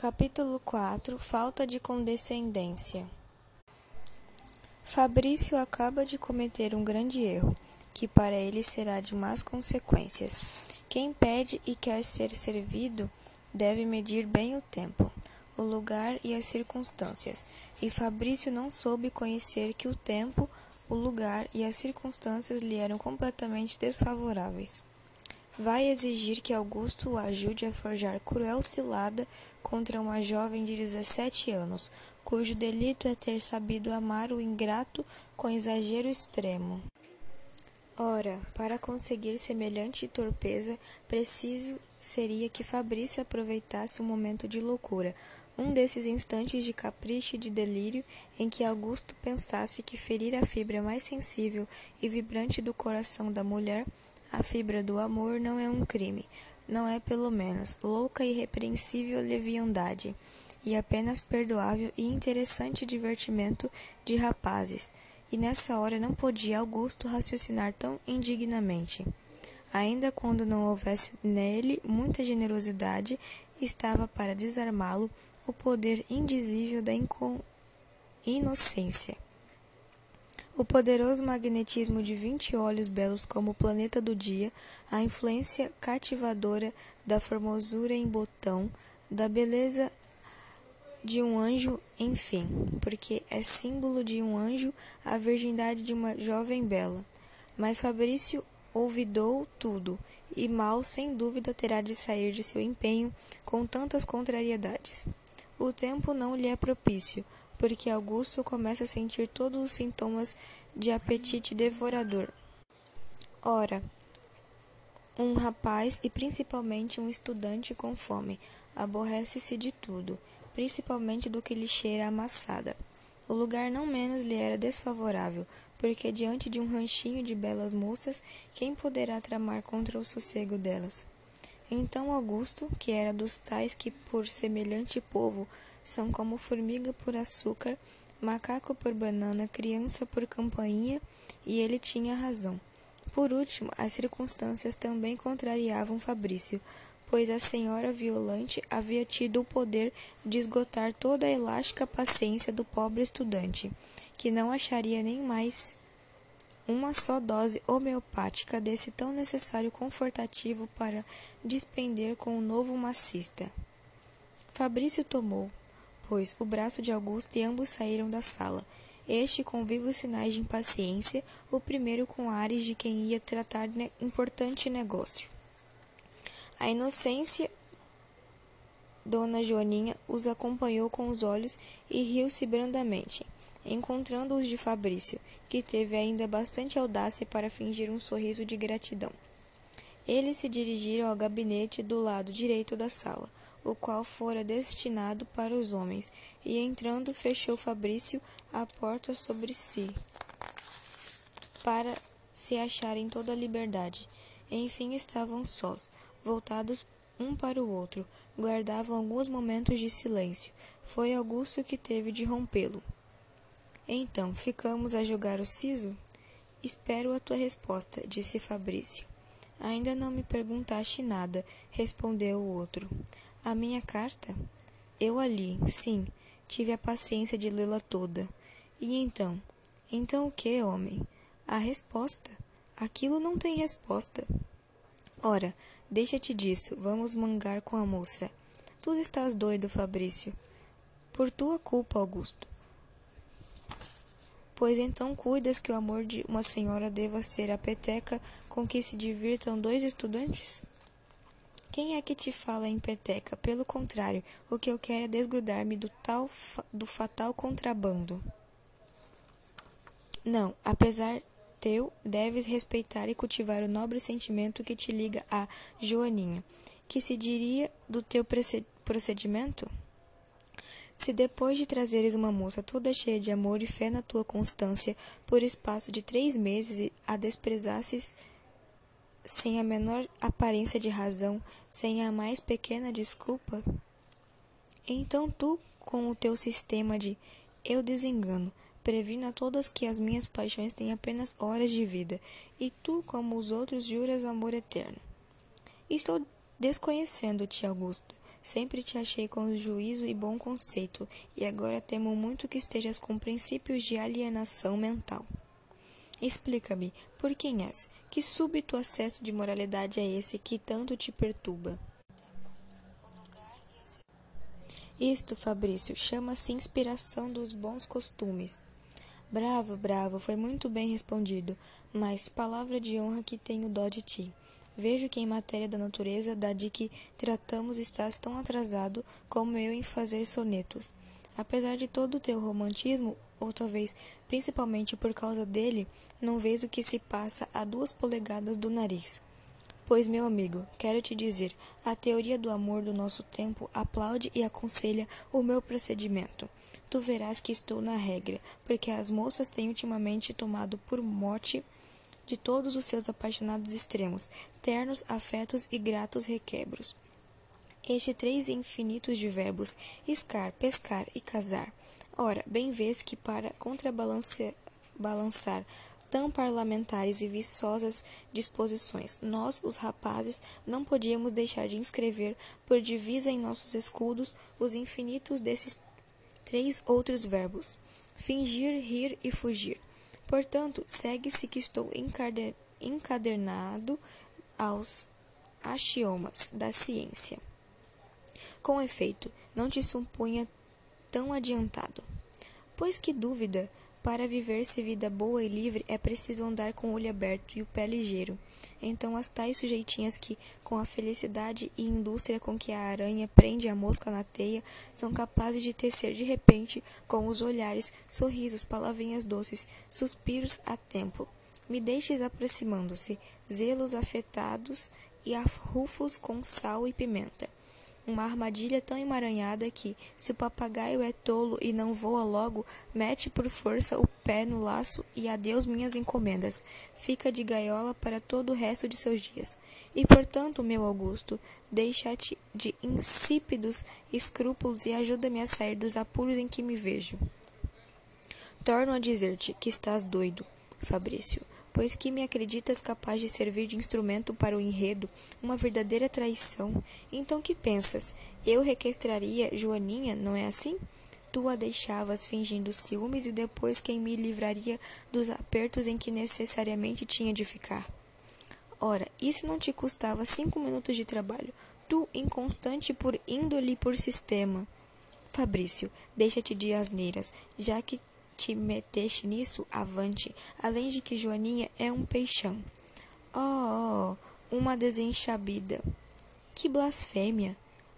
Capítulo 4 Falta de condescendência. Fabrício acaba de cometer um grande erro, que para ele será de más consequências. Quem pede e quer ser servido deve medir bem o tempo, o lugar e as circunstâncias, e Fabrício não soube conhecer que o tempo, o lugar e as circunstâncias lhe eram completamente desfavoráveis vai exigir que Augusto o ajude a forjar cruel cilada contra uma jovem de 17 anos, cujo delito é ter sabido amar o ingrato com exagero extremo. Ora, para conseguir semelhante torpeza, preciso seria que Fabrício aproveitasse um momento de loucura, um desses instantes de capricho e de delírio em que Augusto pensasse que ferir a fibra mais sensível e vibrante do coração da mulher a fibra do amor não é um crime, não é pelo menos louca e irrepreensível leviandade, e apenas perdoável e interessante divertimento de rapazes. E nessa hora não podia Augusto raciocinar tão indignamente. Ainda quando não houvesse nele muita generosidade, estava para desarmá-lo o poder indizível da inocência. O poderoso magnetismo de vinte olhos belos como o planeta do dia, a influência cativadora da formosura em botão, da beleza de um anjo, enfim, porque é símbolo de um anjo a virgindade de uma jovem bela. Mas Fabrício ouvidou tudo, e mal, sem dúvida, terá de sair de seu empenho com tantas contrariedades. O tempo não lhe é propício, porque Augusto começa a sentir todos os sintomas de apetite devorador. Ora, um rapaz e principalmente um estudante com fome aborrece-se de tudo, principalmente do que lhe cheira amassada. O lugar não menos lhe era desfavorável, porque diante de um ranchinho de belas moças, quem poderá tramar contra o sossego delas? Então Augusto, que era dos tais que por semelhante povo são como formiga por açúcar, macaco por banana, criança por campainha, e ele tinha razão. Por último, as circunstâncias também contrariavam Fabrício, pois a senhora Violante havia tido o poder de esgotar toda a elástica paciência do pobre estudante, que não acharia nem mais uma só dose homeopática desse tão necessário confortativo para despender com o novo macista. Fabrício tomou, pois, o braço de Augusto e ambos saíram da sala. Este com vivos sinais de impaciência, o primeiro com ares de quem ia tratar de importante negócio. A inocência Dona Joaninha os acompanhou com os olhos e riu-se brandamente encontrando-os de Fabrício, que teve ainda bastante audácia para fingir um sorriso de gratidão. Eles se dirigiram ao gabinete do lado direito da sala, o qual fora destinado para os homens, e entrando fechou Fabrício a porta sobre si, para se achar em toda a liberdade. Enfim estavam sós, voltados um para o outro, guardavam alguns momentos de silêncio. Foi Augusto que teve de rompê-lo. Então, ficamos a jogar o siso? Espero a tua resposta, disse Fabrício. Ainda não me perguntaste nada, respondeu o outro. A minha carta? Eu ali, sim, tive a paciência de lê-la toda. E então? Então o que, homem? A resposta? Aquilo não tem resposta. Ora, deixa-te disso, vamos mangar com a moça. Tu estás doido, Fabrício. Por tua culpa, Augusto pois então cuidas que o amor de uma senhora deva ser a peteca com que se divirtam dois estudantes? Quem é que te fala em peteca? Pelo contrário, o que eu quero é desgrudar-me do tal do fatal contrabando. Não, apesar teu, deves respeitar e cultivar o nobre sentimento que te liga a Joaninha. Que se diria do teu procedimento? Se depois de trazeres uma moça toda cheia de amor e fé na tua constância, por espaço de três meses a desprezasses sem a menor aparência de razão, sem a mais pequena desculpa, então tu, com o teu sistema de eu desengano, previno a todas que as minhas paixões têm apenas horas de vida, e tu, como os outros, juras amor eterno. Estou desconhecendo-te, Augusto. Sempre te achei com juízo e bom conceito, e agora temo muito que estejas com princípios de alienação mental. Explica-me, por quem és? Que súbito acesso de moralidade é esse que tanto te perturba? Isto, Fabrício, chama-se inspiração dos bons costumes. Bravo, bravo, foi muito bem respondido, mas palavra de honra que tenho dó de ti. Vejo que em matéria da natureza da de que tratamos estás tão atrasado como eu em fazer sonetos. Apesar de todo o teu romantismo, ou talvez principalmente por causa dele, não vês o que se passa a duas polegadas do nariz. Pois, meu amigo, quero te dizer, a teoria do amor do nosso tempo aplaude e aconselha o meu procedimento. Tu verás que estou na regra, porque as moças têm ultimamente tomado por morte de todos os seus apaixonados extremos, ternos afetos e gratos requebros. Este três infinitos de verbos, escar, pescar e casar. Ora, bem vês que para contrabalançar tão parlamentares e viçosas disposições. Nós, os rapazes, não podíamos deixar de inscrever por divisa em nossos escudos os infinitos desses três outros verbos: fingir, rir e fugir. Portanto, segue-se que estou encadernado aos axiomas da ciência. Com efeito, não te supunha tão adiantado. Pois que dúvida para viver-se vida boa e livre é preciso andar com o olho aberto e o pé ligeiro. Então as tais sujeitinhas que, com a felicidade e indústria com que a aranha prende a mosca na teia, são capazes de tecer de repente, com os olhares, sorrisos, palavrinhas doces, suspiros a tempo. Me deixes aproximando-se, zelos afetados e arrufos com sal e pimenta uma armadilha tão emaranhada que, se o papagaio é tolo e não voa logo, mete por força o pé no laço e adeus minhas encomendas. Fica de gaiola para todo o resto de seus dias. E, portanto, meu Augusto, deixa-te de insípidos escrúpulos e ajuda-me a sair dos apuros em que me vejo. Torno a dizer-te que estás doido, Fabrício pois que me acreditas capaz de servir de instrumento para o enredo, uma verdadeira traição. Então que pensas? Eu requestraria Joaninha, não é assim? Tu a deixavas fingindo ciúmes e depois quem me livraria dos apertos em que necessariamente tinha de ficar. Ora, isso não te custava cinco minutos de trabalho. Tu, inconstante por índole e por sistema. Fabrício, deixa-te de asneiras, já que te meteste nisso, avante, além de que Joaninha é um peixão. Oh, oh, uma desenchabida. Que blasfêmia!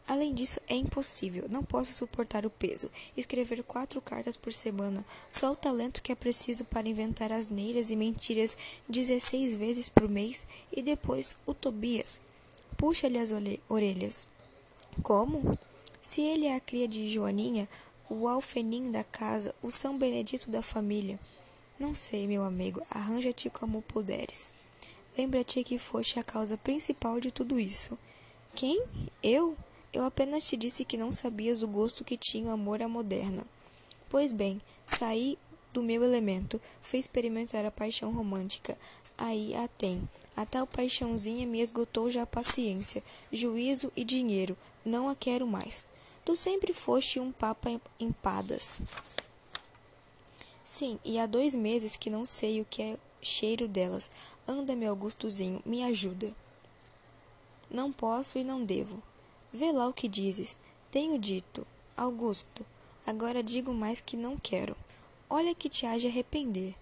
Além disso, é impossível. Não posso suportar o peso. Escrever quatro cartas por semana, só o talento que é preciso para inventar asneiras e mentiras dezesseis vezes por mês, e depois o Tobias. Puxa-lhe as orelhas. Como? Se ele é a cria de Joaninha, o alfenim da casa, o São Benedito da família. Não sei, meu amigo, arranja-te como puderes. Lembra-te que foste a causa principal de tudo isso. Quem? Eu? Eu apenas te disse que não sabias o gosto que tinha o amor à moderna. Pois bem, saí do meu elemento, fui experimentar a paixão romântica. Aí a tem. A tal paixãozinha me esgotou já a paciência, juízo e dinheiro. Não a quero mais. Tu sempre foste um papa empadas. Sim, e há dois meses que não sei o que é cheiro delas. Anda, meu Augustozinho, me ajuda. Não posso e não devo. Vê lá o que dizes. Tenho dito. Augusto, agora digo mais que não quero. Olha que te haja arrepender.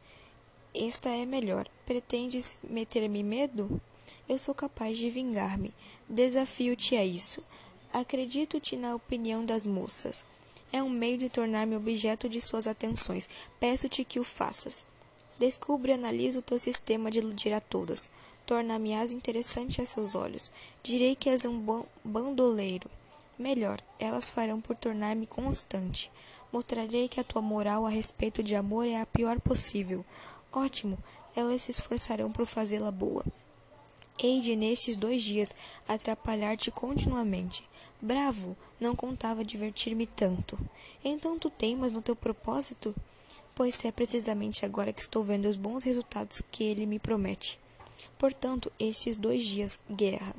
Esta é melhor. Pretendes meter-me medo? Eu sou capaz de vingar-me. Desafio-te a isso. Acredito-te na opinião das moças. É um meio de tornar-me objeto de suas atenções. Peço-te que o faças. Descubra e analisa o teu sistema de iludir a todas. Torna-me-as interessante a seus olhos. Direi que és um bandoleiro. Melhor, elas farão por tornar-me constante. Mostrarei que a tua moral a respeito de amor é a pior possível. Ótimo, elas se esforçarão por fazê-la boa. Hei de nestes dois dias atrapalhar-te continuamente. Bravo, não contava divertir-me tanto. Então tu teimas no teu propósito? Pois é precisamente agora que estou vendo os bons resultados que ele me promete. Portanto, estes dois dias, guerra.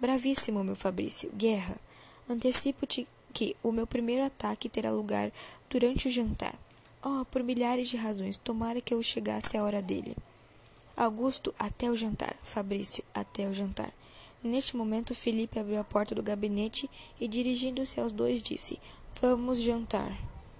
Bravíssimo, meu Fabrício, guerra. Antecipo-te que o meu primeiro ataque terá lugar durante o jantar. Oh, por milhares de razões, tomara que eu chegasse à hora dele. Augusto, até o jantar. Fabrício, até o jantar. Neste momento, Felipe abriu a porta do gabinete e, dirigindo-se aos dois, disse: Vamos jantar.